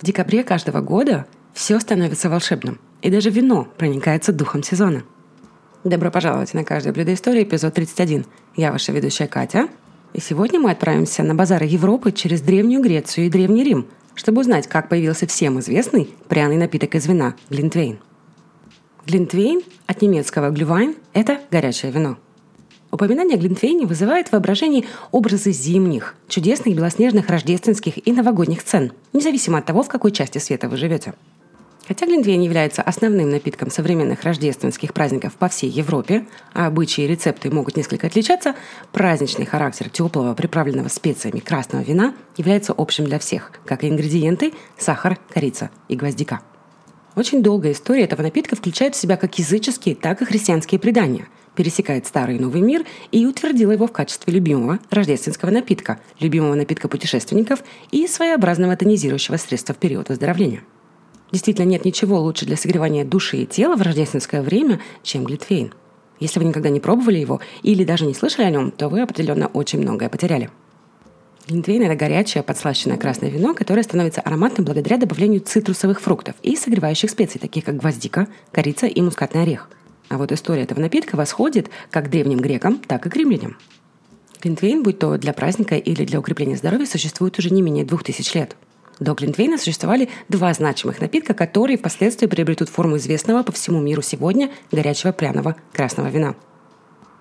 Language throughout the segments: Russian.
В декабре каждого года все становится волшебным, и даже вино проникается духом сезона. Добро пожаловать на каждое блюдо истории, эпизод 31. Я ваша ведущая Катя, и сегодня мы отправимся на базары Европы через Древнюю Грецию и Древний Рим, чтобы узнать, как появился всем известный пряный напиток из вина – глинтвейн. Глинтвейн от немецкого глювайн – это горячее вино – Упоминание о Глинтвейне вызывает в воображении образы зимних, чудесных белоснежных рождественских и новогодних цен, независимо от того, в какой части света вы живете. Хотя Глинтвейн является основным напитком современных рождественских праздников по всей Европе, а обычаи и рецепты могут несколько отличаться, праздничный характер теплого, приправленного специями красного вина является общим для всех, как и ингредиенты – сахар, корица и гвоздика. Очень долгая история этого напитка включает в себя как языческие, так и христианские предания – пересекает старый и новый мир и утвердила его в качестве любимого рождественского напитка, любимого напитка путешественников и своеобразного тонизирующего средства в период выздоровления. Действительно, нет ничего лучше для согревания души и тела в рождественское время, чем глитвейн. Если вы никогда не пробовали его или даже не слышали о нем, то вы определенно очень многое потеряли. Глинтвейн – это горячее подслащенное красное вино, которое становится ароматным благодаря добавлению цитрусовых фруктов и согревающих специй, таких как гвоздика, корица и мускатный орех – а вот история этого напитка восходит как древним грекам, так и к римлянам. Глинтвейн, будь то для праздника или для укрепления здоровья, существует уже не менее двух тысяч лет. До Глинтвейна существовали два значимых напитка, которые впоследствии приобретут форму известного по всему миру сегодня горячего пряного красного вина.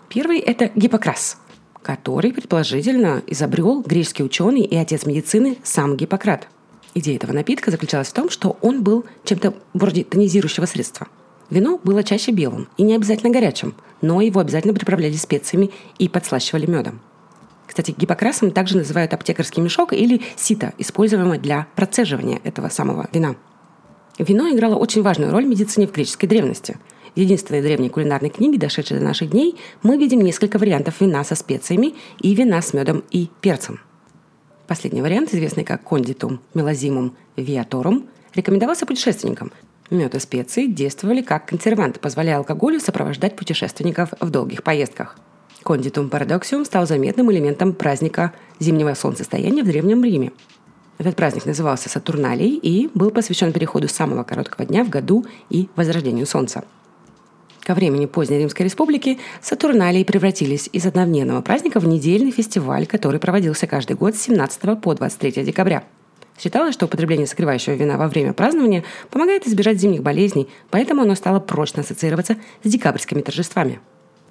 Первый – это Гиппокрас, который, предположительно, изобрел греческий ученый и отец медицины сам Гиппократ. Идея этого напитка заключалась в том, что он был чем-то вроде тонизирующего средства – Вино было чаще белым и не обязательно горячим, но его обязательно приправляли специями и подслащивали медом. Кстати, гипокрасом также называют аптекарский мешок или сито, используемое для процеживания этого самого вина. Вино играло очень важную роль в медицине в греческой древности. Единственной древней кулинарной книге, дошедшей до наших дней, мы видим несколько вариантов вина со специями и вина с медом и перцем. Последний вариант, известный как кондитум мелазимум виаторум, рекомендовался путешественникам, Мед и специи действовали как консерванты, позволяя алкоголю сопровождать путешественников в долгих поездках. Кондитум парадоксиум стал заметным элементом праздника зимнего солнцестояния в Древнем Риме. Этот праздник назывался Сатурналией и был посвящен переходу самого короткого дня в году и возрождению Солнца. Ко времени поздней Римской Республики Сатурналии превратились из однодневного праздника в недельный фестиваль, который проводился каждый год с 17 по 23 декабря – Считалось, что употребление согревающего вина во время празднования помогает избежать зимних болезней, поэтому оно стало прочно ассоциироваться с декабрьскими торжествами.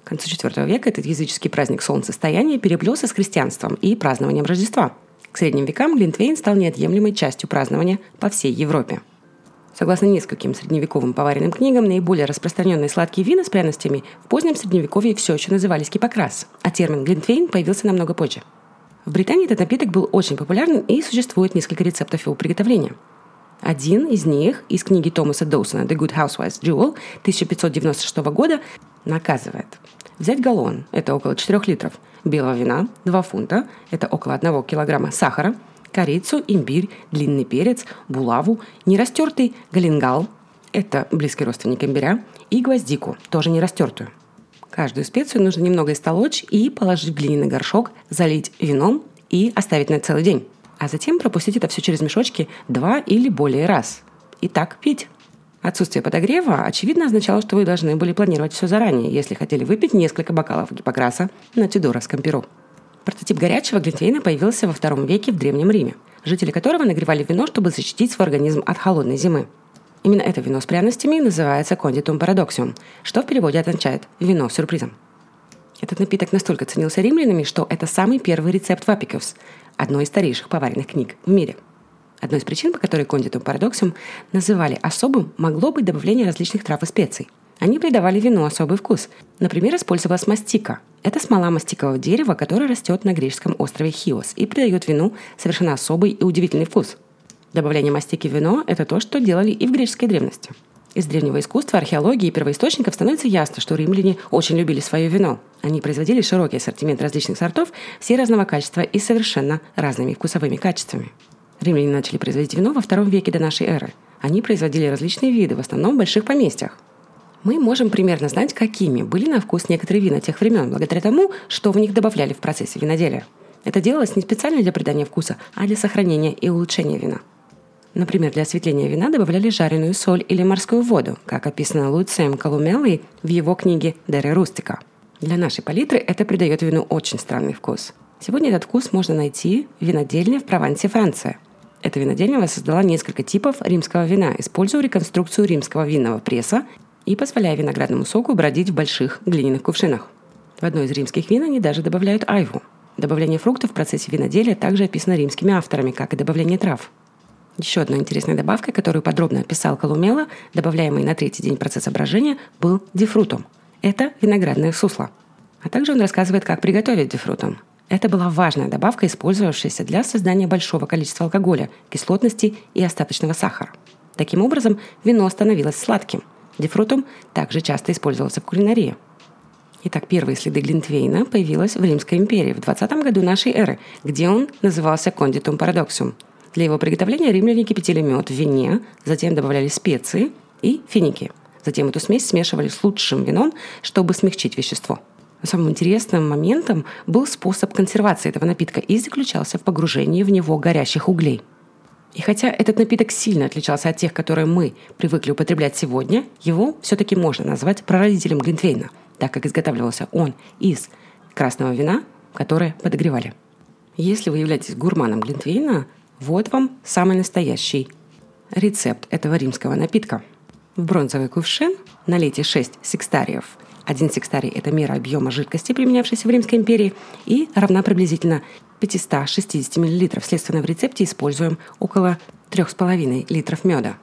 К концу IV века этот языческий праздник солнцестояния переплелся с христианством и празднованием Рождества. К средним векам Глинтвейн стал неотъемлемой частью празднования по всей Европе. Согласно нескольким средневековым поваренным книгам, наиболее распространенные сладкие вина с пряностями в позднем средневековье все еще назывались кипокрас, а термин глинтвейн появился намного позже – в Британии этот напиток был очень популярным и существует несколько рецептов его приготовления. Один из них из книги Томаса Доусона «The Good Housewife's Jewel» 1596 года наказывает. Взять галлон – это около 4 литров, белого вина – 2 фунта, это около 1 килограмма сахара, корицу, имбирь, длинный перец, булаву, нерастертый галингал – это близкий родственник имбиря, и гвоздику, тоже не растертую – Каждую специю нужно немного истолочь и положить в глиняный горшок, залить вином и оставить на целый день. А затем пропустить это все через мешочки два или более раз. И так пить. Отсутствие подогрева, очевидно, означало, что вы должны были планировать все заранее, если хотели выпить несколько бокалов гиппокраса на Тюдоровском перу. Прототип горячего глинтвейна появился во втором веке в Древнем Риме, жители которого нагревали вино, чтобы защитить свой организм от холодной зимы. Именно это вино с пряностями называется кондитум парадоксиум, что в переводе означает «вино с сюрпризом». Этот напиток настолько ценился римлянами, что это самый первый рецепт вапикус, одной из старейших поваренных книг в мире. Одной из причин, по которой кондитум парадоксиум называли особым, могло быть добавление различных трав и специй. Они придавали вину особый вкус. Например, использовалась мастика. Это смола мастикового дерева, которая растет на греческом острове Хиос и придает вину совершенно особый и удивительный вкус – Добавление мастики в вино – это то, что делали и в греческой древности. Из древнего искусства, археологии и первоисточников становится ясно, что римляне очень любили свое вино. Они производили широкий ассортимент различных сортов, все разного качества и совершенно разными вкусовыми качествами. Римляне начали производить вино во втором веке до нашей эры. Они производили различные виды, в основном в больших поместьях. Мы можем примерно знать, какими были на вкус некоторые вина тех времен, благодаря тому, что в них добавляли в процессе виноделия. Это делалось не специально для придания вкуса, а для сохранения и улучшения вина – Например, для осветления вина добавляли жареную соль или морскую воду, как описано Луцием Колумеллой в его книге «Дере Рустика». Для нашей палитры это придает вину очень странный вкус. Сегодня этот вкус можно найти в винодельне в Провансе, Франция. Эта винодельня воссоздала несколько типов римского вина, используя реконструкцию римского винного пресса и позволяя виноградному соку бродить в больших глиняных кувшинах. В одной из римских вин они даже добавляют айву. Добавление фруктов в процессе виноделия также описано римскими авторами, как и добавление трав – еще одной интересной добавкой, которую подробно описал Колумела, добавляемый на третий день процесса брожения, был дифрутум. Это виноградное сусло. А также он рассказывает, как приготовить дифрутум. Это была важная добавка, использовавшаяся для создания большого количества алкоголя, кислотности и остаточного сахара. Таким образом, вино становилось сладким. Дифрутум также часто использовался в кулинарии. Итак, первые следы Глинтвейна появились в Римской империи в 20 году нашей эры, где он назывался кондитум парадоксум – для его приготовления римляне кипятили мед в вине, затем добавляли специи и финики. Затем эту смесь смешивали с лучшим вином, чтобы смягчить вещество. Самым интересным моментом был способ консервации этого напитка и заключался в погружении в него горящих углей. И хотя этот напиток сильно отличался от тех, которые мы привыкли употреблять сегодня, его все-таки можно назвать прародителем Глинтвейна, так как изготавливался он из красного вина, которое подогревали. Если вы являетесь гурманом Глинтвейна, вот вам самый настоящий рецепт этого римского напитка. В бронзовый кувшин налейте 6 секстариев. Один секстарий – это мера объема жидкости, применявшейся в Римской империи, и равна приблизительно 560 мл. Следственно, в рецепте используем около 3,5 литров меда.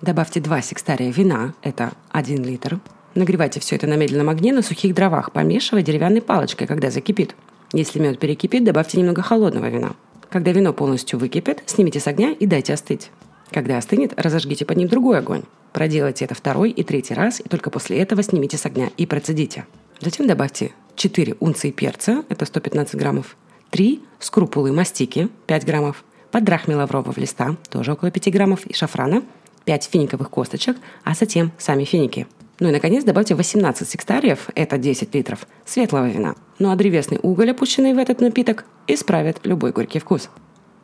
Добавьте 2 секстария вина, это 1 литр. Нагревайте все это на медленном огне на сухих дровах, помешивая деревянной палочкой, когда закипит. Если мед перекипит, добавьте немного холодного вина – когда вино полностью выкипит, снимите с огня и дайте остыть. Когда остынет, разожгите под ним другой огонь. Проделайте это второй и третий раз, и только после этого снимите с огня и процедите. Затем добавьте 4 унции перца, это 115 граммов, 3 скрупулы мастики, 5 граммов, подрахми лаврового листа, тоже около 5 граммов, и шафрана, 5 финиковых косточек, а затем сами финики – ну и, наконец, добавьте 18 секстариев, это 10 литров, светлого вина. Ну а древесный уголь, опущенный в этот напиток, исправит любой горький вкус.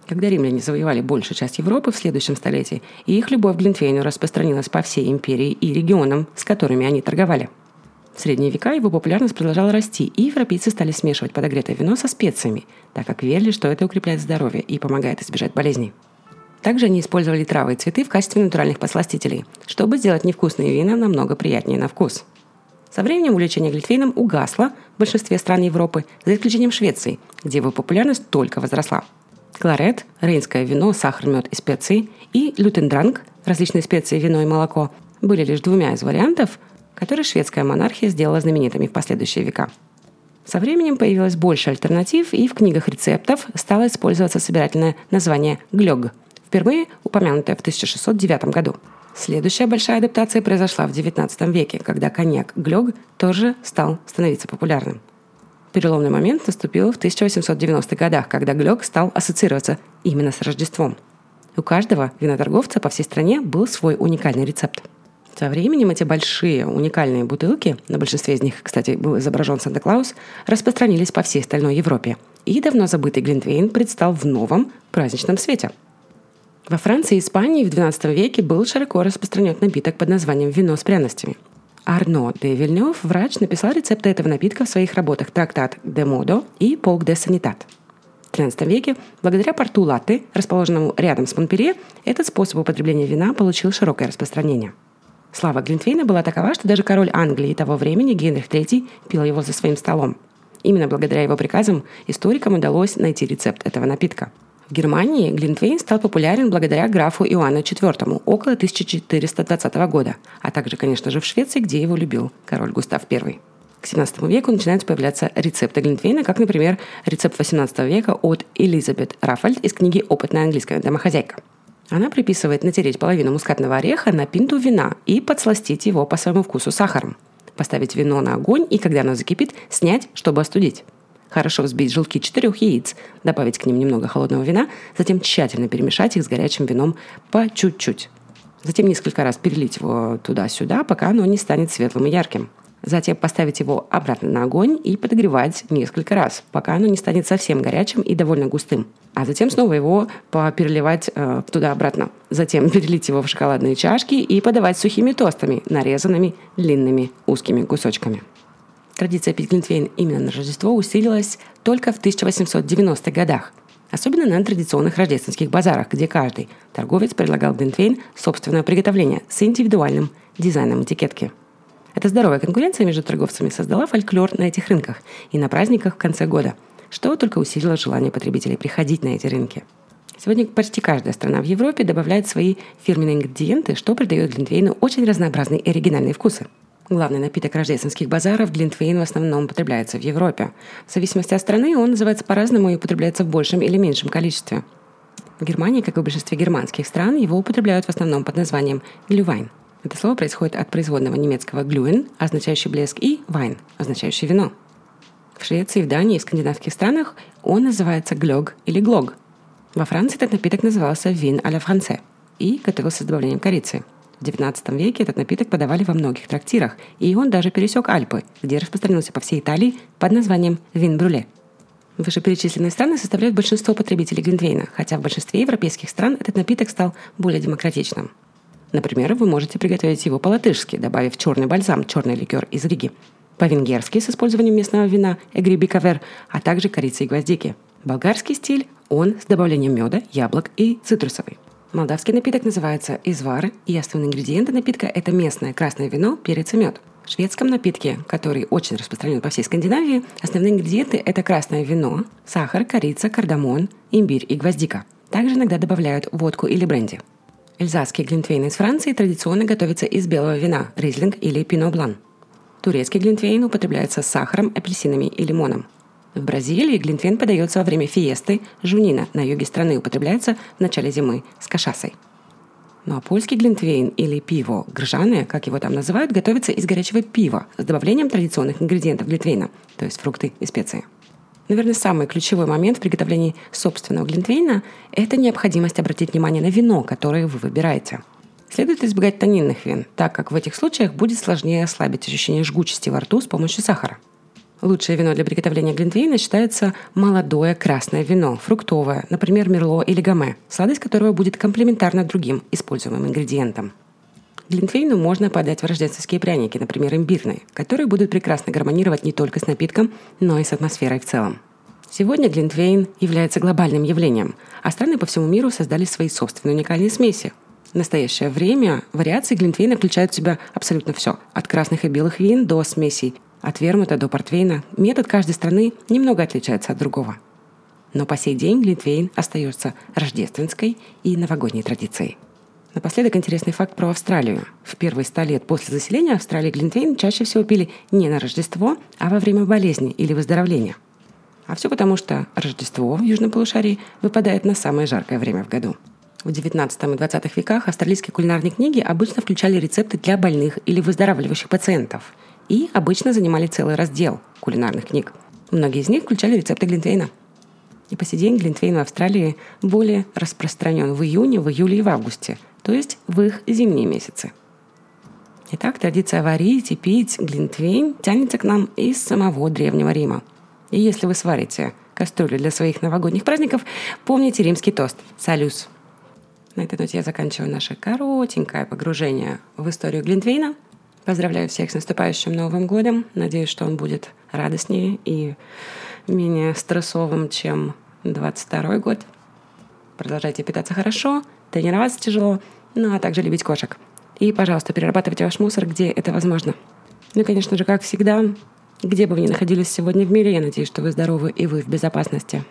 Когда римляне завоевали большую часть Европы в следующем столетии, и их любовь к Глинтвейну распространилась по всей империи и регионам, с которыми они торговали. В средние века его популярность продолжала расти, и европейцы стали смешивать подогретое вино со специями, так как верили, что это укрепляет здоровье и помогает избежать болезней. Также они использовали травы и цветы в качестве натуральных посластителей, чтобы сделать невкусные вина намного приятнее на вкус. Со временем увлечение глитвейном угасло в большинстве стран Европы, за исключением Швеции, где его популярность только возросла. Кларет, рейнское вино, сахар, мед и специи, и лютендранг, различные специи, вино и молоко, были лишь двумя из вариантов, которые шведская монархия сделала знаменитыми в последующие века. Со временем появилось больше альтернатив, и в книгах рецептов стало использоваться собирательное название «глёг», впервые упомянутая в 1609 году. Следующая большая адаптация произошла в XIX веке, когда коньяк Глёг тоже стал становиться популярным. Переломный момент наступил в 1890-х годах, когда Глёг стал ассоциироваться именно с Рождеством. У каждого виноторговца по всей стране был свой уникальный рецепт. Со временем эти большие уникальные бутылки, на большинстве из них, кстати, был изображен Санта-Клаус, распространились по всей остальной Европе. И давно забытый Глинтвейн предстал в новом праздничном свете – во Франции и Испании в XII веке был широко распространен напиток под названием вино с пряностями. Арно де Вильнёв, врач, написал рецепты этого напитка в своих работах «Трактат де Модо» и «Полк де Санитат». В XIII веке, благодаря порту Латты, расположенному рядом с Монпелье, этот способ употребления вина получил широкое распространение. Слава Глинтвейна была такова, что даже король Англии того времени, Генрих III, пил его за своим столом. Именно благодаря его приказам историкам удалось найти рецепт этого напитка – Германии Глинтвейн стал популярен благодаря графу Иоанну IV около 1420 года, а также, конечно же, в Швеции, где его любил король Густав I. К 17 веку начинают появляться рецепты Глинтвейна, как, например, рецепт 18 века от Элизабет Рафальд из книги «Опытная английская домохозяйка». Она приписывает натереть половину мускатного ореха на пинту вина и подсластить его по своему вкусу сахаром. Поставить вино на огонь и, когда оно закипит, снять, чтобы остудить. Хорошо взбить желтки четырех яиц, добавить к ним немного холодного вина, затем тщательно перемешать их с горячим вином по чуть-чуть. Затем несколько раз перелить его туда-сюда, пока оно не станет светлым и ярким. Затем поставить его обратно на огонь и подогревать несколько раз, пока оно не станет совсем горячим и довольно густым. А затем снова его переливать э, туда-обратно. Затем перелить его в шоколадные чашки и подавать сухими тостами, нарезанными длинными узкими кусочками. Традиция пить глинтвейн именно на Рождество усилилась только в 1890-х годах – Особенно на традиционных рождественских базарах, где каждый торговец предлагал глинтвейн собственного приготовления с индивидуальным дизайном этикетки. Эта здоровая конкуренция между торговцами создала фольклор на этих рынках и на праздниках в конце года, что только усилило желание потребителей приходить на эти рынки. Сегодня почти каждая страна в Европе добавляет свои фирменные ингредиенты, что придает глинтвейну очень разнообразные и оригинальные вкусы. Главный напиток рождественских базаров Глинтвейн в основном употребляется в Европе. В зависимости от страны он называется по-разному и употребляется в большем или меньшем количестве. В Германии, как и в большинстве германских стран, его употребляют в основном под названием глювайн. Это слово происходит от производного немецкого глюен, означающий блеск, и вайн, означающий вино. В Швеции, в Дании и в скандинавских странах он называется глёг или глог. Во Франции этот напиток назывался вин а ла франце и готовился с добавлением корицы – в XIX веке этот напиток подавали во многих трактирах, и он даже пересек Альпы, где распространился по всей Италии под названием вин-брюле. Вышеперечисленные страны составляют большинство потребителей глинтвейна, хотя в большинстве европейских стран этот напиток стал более демократичным. Например, вы можете приготовить его по-латышски, добавив черный бальзам, черный ликер из Риги, по-венгерски с использованием местного вина эгриби кавер, а также корицы и гвоздики. Болгарский стиль – он с добавлением меда, яблок и цитрусовый. Молдавский напиток называется извар, и основные ингредиенты напитка – это местное красное вино, перец и мед. В шведском напитке, который очень распространен по всей Скандинавии, основные ингредиенты – это красное вино, сахар, корица, кардамон, имбирь и гвоздика. Также иногда добавляют водку или бренди. Эльзасский глинтвейн из Франции традиционно готовится из белого вина – ризлинг или пино блан. Турецкий глинтвейн употребляется с сахаром, апельсинами и лимоном. В Бразилии глинтвейн подается во время фиесты, жунина на юге страны употребляется в начале зимы с кашасой. Ну а польский глинтвейн или пиво гржаное, как его там называют, готовится из горячего пива с добавлением традиционных ингредиентов глинтвейна, то есть фрукты и специи. Наверное, самый ключевой момент в приготовлении собственного глинтвейна – это необходимость обратить внимание на вино, которое вы выбираете. Следует избегать тонинных вин, так как в этих случаях будет сложнее ослабить ощущение жгучести во рту с помощью сахара – Лучшее вино для приготовления глинтвейна считается молодое красное вино, фруктовое, например, мерло или гаме, сладость которого будет комплементарна другим используемым ингредиентам. Глинтвейну можно подать в рождественские пряники, например, имбирные, которые будут прекрасно гармонировать не только с напитком, но и с атмосферой в целом. Сегодня глинтвейн является глобальным явлением, а страны по всему миру создали свои собственные уникальные смеси. В настоящее время вариации глинтвейна включают в себя абсолютно все, от красных и белых вин до смесей от вермута до портвейна метод каждой страны немного отличается от другого. Но по сей день глинтвейн остается рождественской и новогодней традицией. Напоследок интересный факт про Австралию. В первые ста лет после заселения Австралии глинтвейн чаще всего пили не на Рождество, а во время болезни или выздоровления. А все потому, что Рождество в Южном полушарии выпадает на самое жаркое время в году. В XIX и XX веках австралийские кулинарные книги обычно включали рецепты для больных или выздоравливающих пациентов – и обычно занимали целый раздел кулинарных книг. Многие из них включали рецепты глинтвейна. И по сей день глинтвейн в Австралии более распространен в июне, в июле и в августе, то есть в их зимние месяцы. Итак, традиция варить и пить глинтвейн тянется к нам из самого Древнего Рима. И если вы сварите кастрюлю для своих новогодних праздников, помните римский тост «Салюс». На этой ноте я заканчиваю наше коротенькое погружение в историю Глинтвейна – Поздравляю всех с наступающим Новым годом. Надеюсь, что он будет радостнее и менее стрессовым, чем 22 год. Продолжайте питаться хорошо, тренироваться тяжело, ну а также любить кошек. И, пожалуйста, перерабатывайте ваш мусор, где это возможно. Ну и, конечно же, как всегда, где бы вы ни находились сегодня в мире, я надеюсь, что вы здоровы и вы в безопасности.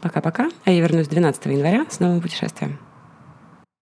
Пока-пока, а я вернусь 12 января с новым путешествием.